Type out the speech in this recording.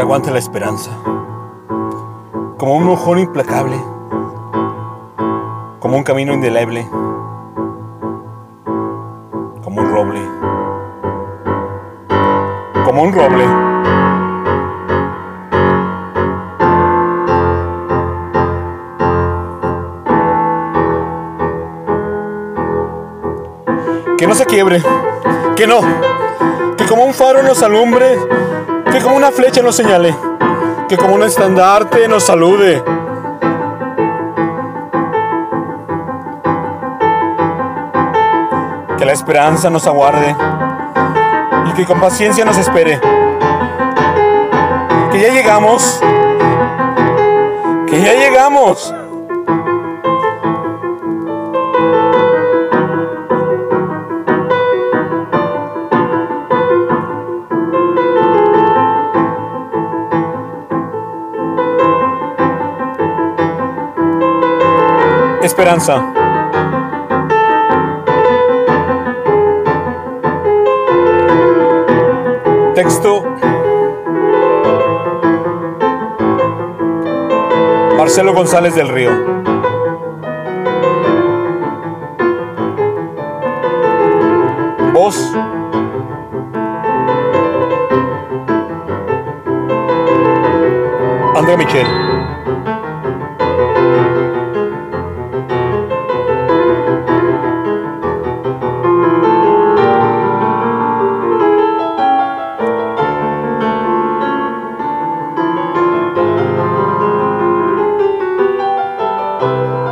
aguante la esperanza, como un mojón implacable, como un camino indeleble, como un roble, como un roble. Que no se quiebre, que no, que como un faro nos alumbre, que como una flecha nos señale, que como un estandarte nos salude. Que la esperanza nos aguarde y que con paciencia nos espere. Que ya llegamos, que ya llegamos. Esperanza. Texto. Marcelo González del Río. Voz. André Michel.